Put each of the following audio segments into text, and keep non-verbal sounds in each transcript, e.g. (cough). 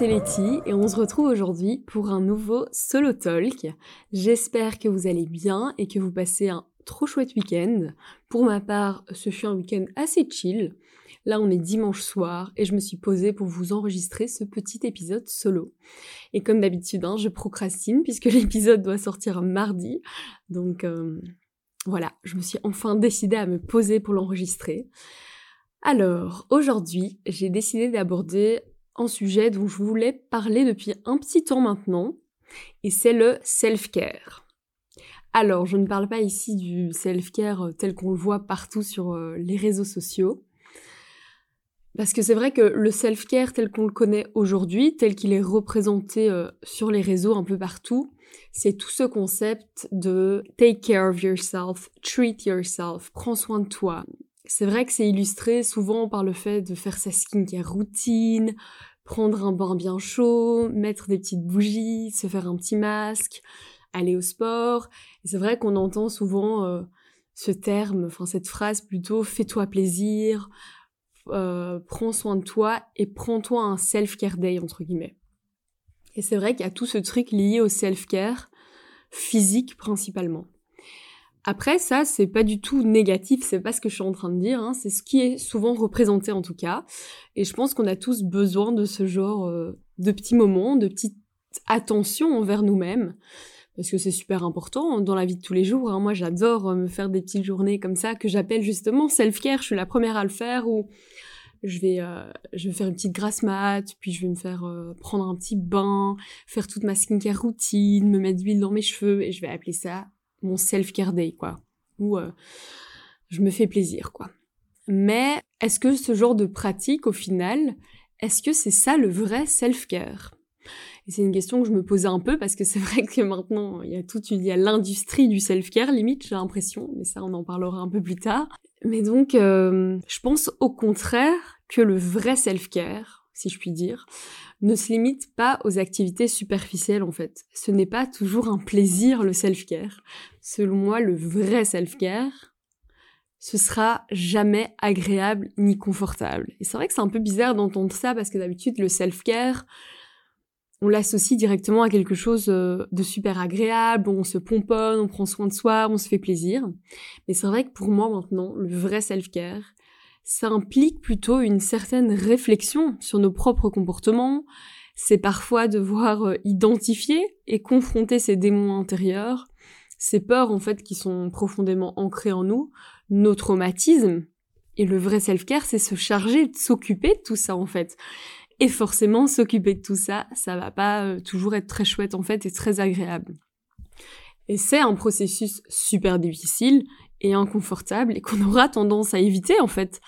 c'est Letty et on se retrouve aujourd'hui pour un nouveau solo talk. J'espère que vous allez bien et que vous passez un trop chouette week-end. Pour ma part, ce fut un week-end assez chill. Là, on est dimanche soir et je me suis posée pour vous enregistrer ce petit épisode solo. Et comme d'habitude, hein, je procrastine puisque (laughs) l'épisode doit sortir mardi. Donc euh, voilà, je me suis enfin décidée à me poser pour l'enregistrer. Alors, aujourd'hui, j'ai décidé d'aborder un sujet dont je voulais parler depuis un petit temps maintenant, et c'est le self-care. Alors, je ne parle pas ici du self-care euh, tel qu'on le voit partout sur euh, les réseaux sociaux, parce que c'est vrai que le self-care tel qu'on le connaît aujourd'hui, tel qu'il est représenté euh, sur les réseaux un peu partout, c'est tout ce concept de take care of yourself, treat yourself, prends soin de toi. C'est vrai que c'est illustré souvent par le fait de faire sa skincare routine, prendre un bain bien chaud, mettre des petites bougies, se faire un petit masque, aller au sport. C'est vrai qu'on entend souvent euh, ce terme, enfin cette phrase plutôt fais-toi plaisir, euh, prends soin de toi et prends-toi un self-care day entre guillemets. Et c'est vrai qu'il y a tout ce truc lié au self-care physique principalement. Après, ça, c'est pas du tout négatif, c'est pas ce que je suis en train de dire, hein, c'est ce qui est souvent représenté en tout cas. Et je pense qu'on a tous besoin de ce genre euh, de petits moments, de petites attentions envers nous-mêmes, parce que c'est super important dans la vie de tous les jours. Hein. Moi, j'adore euh, me faire des petites journées comme ça, que j'appelle justement self-care, je suis la première à le faire, ou je vais, euh, je vais faire une petite grasse mat, puis je vais me faire prendre un petit bain, faire toute ma skincare routine, me mettre d'huile dans mes cheveux, et je vais appeler ça mon self-care day, quoi. Où euh, je me fais plaisir, quoi. Mais est-ce que ce genre de pratique, au final, est-ce que c'est ça le vrai self-care? Et c'est une question que je me posais un peu parce que c'est (laughs) vrai que maintenant, il y a toute il y a l'industrie du self-care, limite, j'ai l'impression, mais ça, on en parlera un peu plus tard. Mais donc, euh, je pense au contraire que le vrai self-care, si je puis dire, ne se limite pas aux activités superficielles en fait. Ce n'est pas toujours un plaisir le self-care. Selon moi, le vrai self-care, ce sera jamais agréable ni confortable. Et c'est vrai que c'est un peu bizarre d'entendre ça parce que d'habitude le self-care, on l'associe directement à quelque chose euh, de super agréable, on se pomponne, on prend soin de soi, on se fait plaisir. Mais c'est vrai que pour moi maintenant, le vrai self-care, ça implique plutôt une certaine réflexion sur nos propres comportements. C'est parfois devoir euh, identifier et confronter ces démons intérieurs, ces peurs en fait qui sont profondément ancrées en nous, nos traumatismes. Et le vrai self-care, c'est se charger de s'occuper de tout ça en fait. Et forcément, s'occuper de tout ça, ça va pas euh, toujours être très chouette en fait et très agréable. Et c'est un processus super difficile et inconfortable et qu'on aura tendance à éviter en fait.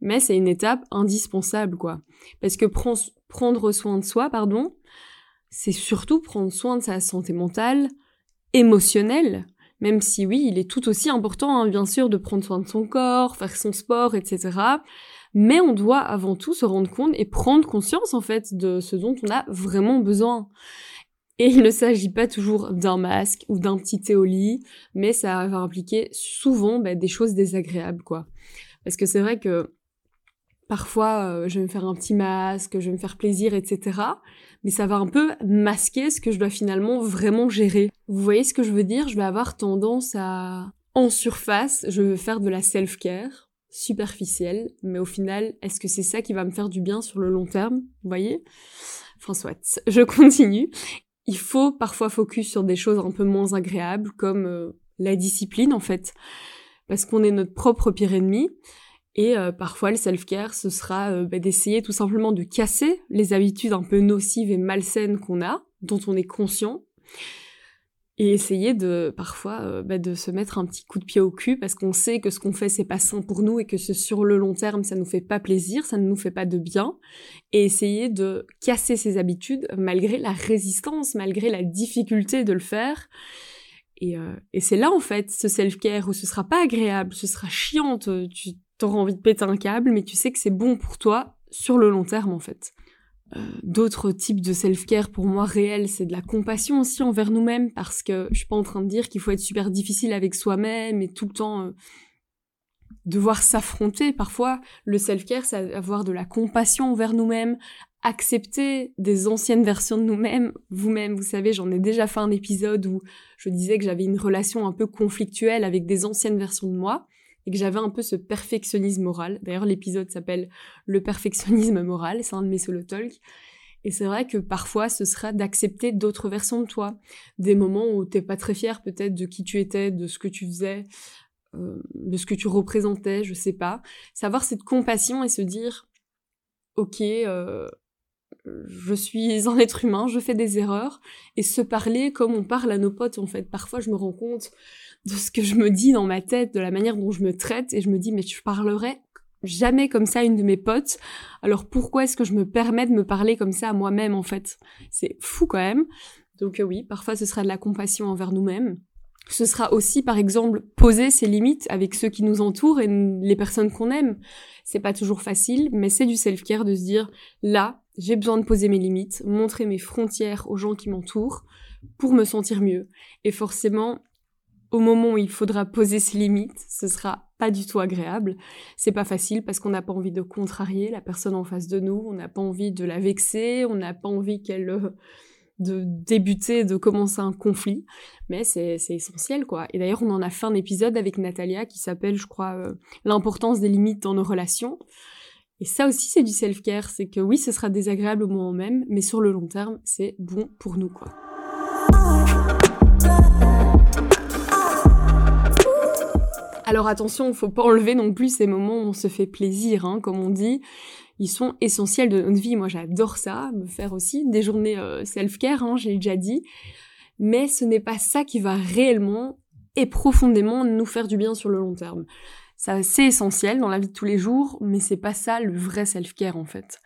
Mais c'est une étape indispensable quoi. Parce que prendre soin de soi, pardon, c'est surtout prendre soin de sa santé mentale, émotionnelle, même si oui, il est tout aussi important hein, bien sûr de prendre soin de son corps, faire son sport, etc. Mais on doit avant tout se rendre compte et prendre conscience en fait de ce dont on a vraiment besoin. Et il ne s'agit pas toujours d'un masque ou d'un petit thé au lit, mais ça va impliquer souvent bah, des choses désagréables, quoi. Parce que c'est vrai que parfois, euh, je vais me faire un petit masque, je vais me faire plaisir, etc. Mais ça va un peu masquer ce que je dois finalement vraiment gérer. Vous voyez ce que je veux dire? Je vais avoir tendance à, en surface, je veux faire de la self-care, superficielle, mais au final, est-ce que c'est ça qui va me faire du bien sur le long terme? Vous voyez? Enfin soit, je continue il faut parfois focus sur des choses un peu moins agréables comme euh, la discipline en fait. Parce qu'on est notre propre pire ennemi et euh, parfois le self-care ce sera euh, bah, d'essayer tout simplement de casser les habitudes un peu nocives et malsaines qu'on a dont on est conscient et essayer de parfois euh, bah, de se mettre un petit coup de pied au cul parce qu'on sait que ce qu'on fait c'est pas sain pour nous et que sur le long terme ça nous fait pas plaisir, ça ne nous fait pas de bien et essayer de casser ses habitudes malgré la résistance, malgré la difficulté de le faire. Et, euh, et c'est là en fait ce self-care où ce sera pas agréable, ce sera chiant, tu auras envie de péter un câble, mais tu sais que c'est bon pour toi sur le long terme en fait. Euh, d'autres types de self-care pour moi réels, c'est de la compassion aussi envers nous-mêmes parce que je suis pas en train de dire qu'il faut être super difficile avec soi-même et tout le temps euh, devoir s'affronter. Parfois, le self-care, c'est avoir de la compassion envers nous-mêmes, accepter des anciennes versions de nous-mêmes, vous-même, vous savez, j'en ai déjà fait un épisode où je disais que j'avais une relation un peu conflictuelle avec des anciennes versions de moi et que j'avais un peu ce perfectionnisme moral. D'ailleurs, l'épisode s'appelle Le perfectionnisme moral, c'est un de mes solo talks. Et c'est vrai que parfois, ce sera d'accepter d'autres versions de toi. Des moments où t'es pas très fier peut-être de qui tu étais, de ce que tu faisais, euh, de ce que tu représentais, je sais pas. Savoir cette compassion et se dire, ok, euh, je suis un être humain, je fais des erreurs, et se parler comme on parle à nos potes en fait. Parfois, je me rends compte de ce que je me dis dans ma tête, de la manière dont je me traite, et je me dis, mais je parlerais jamais comme ça à une de mes potes. Alors pourquoi est-ce que je me permets de me parler comme ça à moi-même en fait? C'est fou quand même. Donc euh, oui, parfois ce sera de la compassion envers nous-mêmes. Ce sera aussi, par exemple, poser ses limites avec ceux qui nous entourent et les personnes qu'on aime. C'est pas toujours facile, mais c'est du self-care de se dire, là, j'ai besoin de poser mes limites, montrer mes frontières aux gens qui m'entourent pour me sentir mieux. Et forcément, au moment où il faudra poser ses limites, ce sera pas du tout agréable. C'est pas facile parce qu'on n'a pas envie de contrarier la personne en face de nous, on n'a pas envie de la vexer, on n'a pas envie qu'elle euh, de débuter, de commencer un conflit, mais c'est essentiel quoi. Et d'ailleurs, on en a fait un épisode avec Natalia qui s'appelle, je crois, euh, l'importance des limites dans nos relations. Et ça aussi, c'est du self-care, c'est que oui, ce sera désagréable au moment même, mais sur le long terme, c'est bon pour nous. Alors attention, faut pas enlever non plus ces moments où on se fait plaisir, hein, comme on dit. Ils sont essentiels de notre vie. Moi, j'adore ça, me faire aussi des journées euh, self-care, hein, j'ai déjà dit. Mais ce n'est pas ça qui va réellement et profondément nous faire du bien sur le long terme. C'est essentiel dans la vie de tous les jours, mais c'est pas ça le vrai self-care en fait.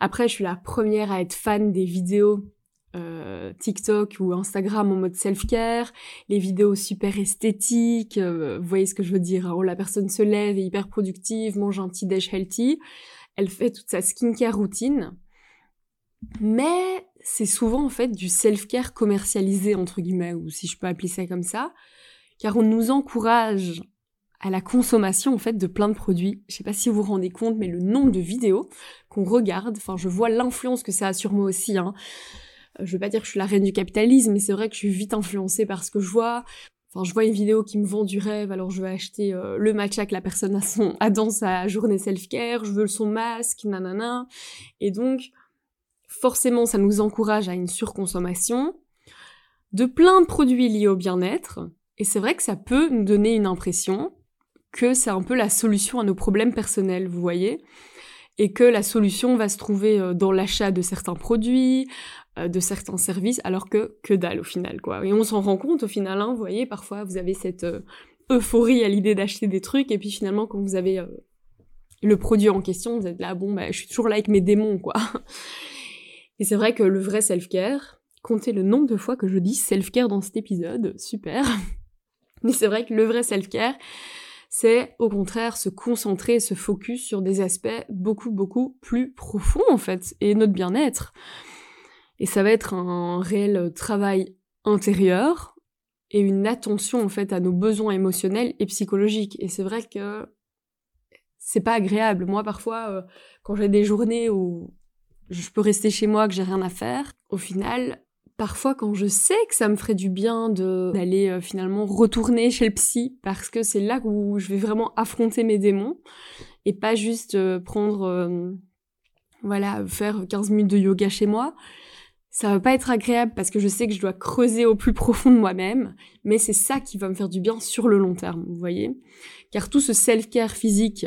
Après, je suis la première à être fan des vidéos euh, TikTok ou Instagram en mode self-care, les vidéos super esthétiques, euh, vous voyez ce que je veux dire, hein, où la personne se lève et hyper productive, mange un petit déj healthy, elle fait toute sa skincare routine, mais c'est souvent en fait du self-care commercialisé entre guillemets, ou si je peux appeler ça comme ça, car on nous encourage à la consommation en fait de plein de produits. Je sais pas si vous vous rendez compte, mais le nombre de vidéos qu'on regarde, enfin je vois l'influence que ça a sur moi aussi, hein je veux pas dire que je suis la reine du capitalisme, mais c'est vrai que je suis vite influencée par ce que je vois. Enfin, je vois une vidéo qui me vend du rêve, alors je vais acheter euh, le matcha que la personne a, son, a dans sa journée self-care, je veux son masque, nanana. Et donc, forcément, ça nous encourage à une surconsommation de plein de produits liés au bien-être. Et c'est vrai que ça peut nous donner une impression que c'est un peu la solution à nos problèmes personnels, vous voyez et que la solution va se trouver euh, dans l'achat de certains produits, euh, de certains services, alors que que dalle au final, quoi. Et on s'en rend compte au final, hein, vous voyez, parfois vous avez cette euh, euphorie à l'idée d'acheter des trucs, et puis finalement quand vous avez le produit en question, vous êtes là, bon, bah, je suis toujours là avec mes démons, quoi. (laughs) Et c'est vrai que le vrai self-care, comptez le nombre de fois que je dis self-care dans cet épisode, super. (laughs) Mais c'est vrai que le vrai self-care, c'est au contraire se concentrer, se focus sur des aspects beaucoup, beaucoup plus profonds, en fait, et notre bien-être. Et ça va être un réel travail intérieur et une attention en fait à nos besoins émotionnels et psychologiques. Et c'est vrai que c'est pas agréable. Moi parfois, euh, quand j'ai des journées où je peux rester chez moi, que j'ai rien à faire, au final, parfois quand je sais que ça me ferait du bien d'aller euh, finalement retourner chez le psy parce que c'est là où je vais vraiment affronter mes démons et pas juste euh, prendre voilà faire 15 minutes de yoga chez moi ça va pas être agréable parce que je sais que je dois creuser au plus profond de moi-même, mais c'est ça qui va me faire du bien sur le long terme, vous voyez Car tout ce self-care physique,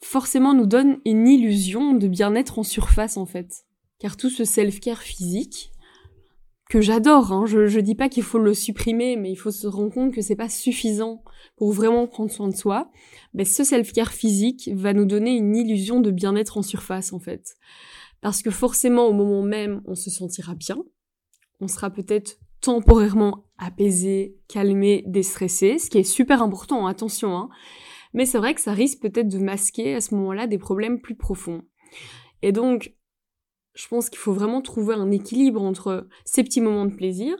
forcément nous donne une illusion de bien-être en surface en fait. Car tout ce self-care physique, que j'adore, hein, je, je dis pas qu'il faut le supprimer, mais il faut se rendre compte que c'est pas suffisant pour vraiment prendre soin de soi, mais ce self-care physique va nous donner une illusion de bien-être en surface en fait. Parce que forcément, au moment même, on se sentira bien. On sera peut-être temporairement apaisé, calmé, déstressé, ce qui est super important, attention. Hein. Mais c'est vrai que ça risque peut-être de masquer à ce moment-là des problèmes plus profonds. Et donc, je pense qu'il faut vraiment trouver un équilibre entre ces petits moments de plaisir,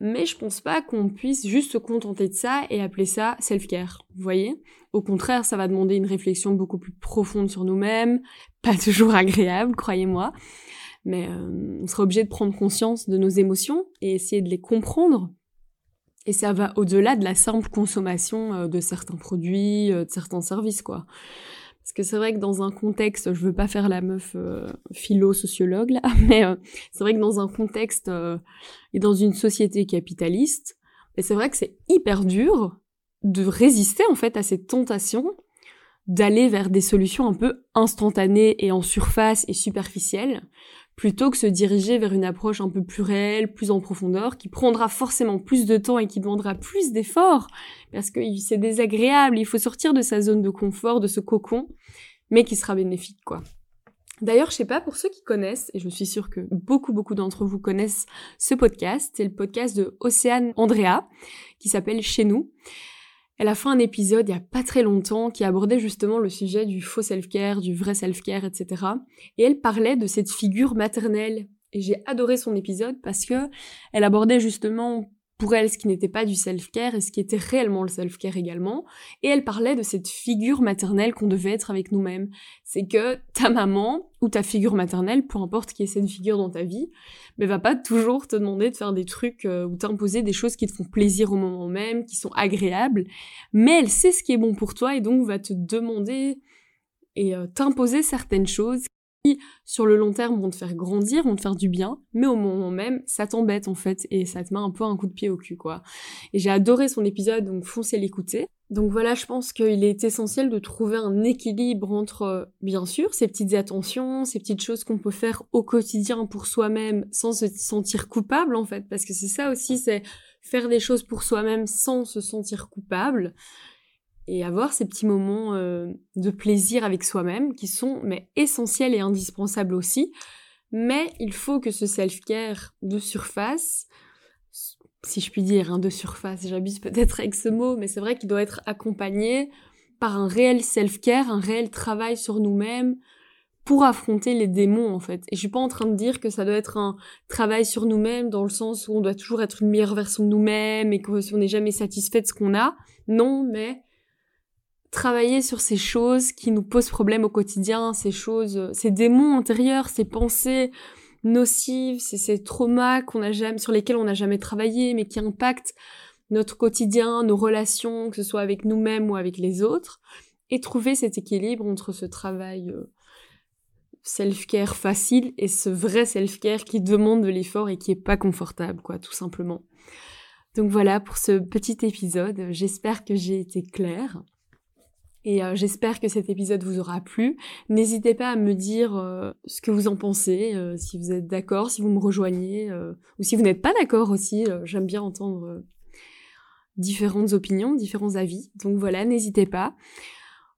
mais je pense pas qu'on puisse juste se contenter de ça et appeler ça self-care. Vous voyez? Au contraire, ça va demander une réflexion beaucoup plus profonde sur nous-mêmes, pas (laughs) toujours agréable, croyez-moi. Mais euh, on sera obligé de prendre conscience de nos émotions et essayer de les comprendre. Et ça va au-delà de la simple consommation euh, de certains produits, euh, de certains services, quoi. Parce que c'est vrai que dans un contexte, je veux pas faire la meuf philo-sociologue là, (laughs) mais c'est vrai que dans un contexte et dans une société capitaliste, c'est vrai que c'est hyper dur de résister en fait à cette tentation d'aller vers des solutions un peu instantanées et en surface et superficielles, plutôt que se diriger vers une approche un peu plus réelle, plus en profondeur, qui prendra forcément plus de temps et qui demandera plus d'efforts, parce que c'est désagréable, il faut sortir de sa zone de confort, de ce cocon, mais qui sera bénéfique, quoi. D'ailleurs, je sais pas, pour ceux qui connaissent, et je suis sûre que beaucoup, beaucoup d'entre vous connaissent ce podcast, c'est le podcast de Océane Andrea, qui s'appelle Chez nous. Elle a fait un épisode il y a pas très longtemps qui abordait justement le sujet du faux self-care, du vrai self-care, etc. Et elle parlait de cette figure maternelle. Et j'ai adoré son épisode parce que elle abordait justement pour elle ce qui n'était pas du self-care et ce qui était réellement le self-care également. Et elle parlait de cette figure maternelle qu'on devait être avec nous-mêmes. C'est que ta maman ou ta figure maternelle, peu importe qui est cette figure dans ta vie, mais va pas toujours te demander de faire des trucs euh, ou t'imposer des choses qui te font plaisir au moment même, qui sont agréables, mais elle sait ce qui est bon pour toi et donc va te demander et euh, t'imposer certaines choses sur le long terme vont te faire grandir, vont te faire du bien, mais au moment même, ça t'embête en fait et ça te met un peu un coup de pied au cul quoi. Et j'ai adoré son épisode, donc foncez l'écouter. Donc voilà, je pense qu'il est essentiel de trouver un équilibre entre, bien sûr, ces petites attentions, ces petites choses qu'on peut faire au quotidien pour soi-même sans se sentir coupable en fait, parce que c'est ça aussi, c'est faire des choses pour soi-même sans se sentir coupable et avoir ces petits moments euh, de plaisir avec soi-même qui sont mais essentiels et indispensables aussi. Mais il faut que ce self-care de surface, si je puis dire, hein, de surface, j'abuse peut-être avec ce mot, mais c'est vrai qu'il doit être accompagné par un réel self-care, un réel travail sur nous-mêmes pour affronter les démons en fait. Et je suis pas en train de dire que ça doit être un travail sur nous-mêmes dans le sens où on doit toujours être une meilleure version de nous-mêmes et que si on n'est jamais satisfait de ce qu'on a. Non, mais travailler sur ces choses qui nous posent problème au quotidien, ces choses, ces démons intérieurs, ces pensées nocives, ces, traumas qu'on a jamais, sur lesquels on n'a jamais travaillé, mais qui impactent notre quotidien, nos relations, que ce soit avec nous-mêmes ou avec les autres, et trouver cet équilibre entre ce travail euh, self-care facile et ce vrai self-care qui demande de l'effort et qui est pas confortable, quoi, tout simplement. Donc voilà pour ce petit épisode. J'espère que j'ai été claire. Et euh, j'espère que cet épisode vous aura plu. N'hésitez pas à me dire euh, ce que vous en pensez, euh, si vous êtes d'accord, si vous me rejoignez, ou si vous n'êtes pas d'accord aussi. J'aime bien entendre différentes opinions, différents avis. Donc voilà, n'hésitez pas.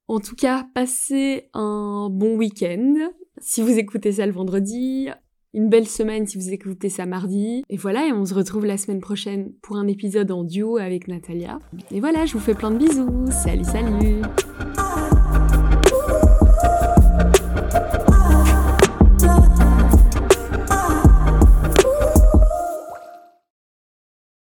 En tout cas, passez un bon week-end. Si vous écoutez ça le vendredi, une belle semaine si vous écoutez ça mardi. Et voilà, et on se retrouve la semaine prochaine pour un épisode en duo avec Natalia. Et voilà, je vous fais plein de bisous. Salut, salut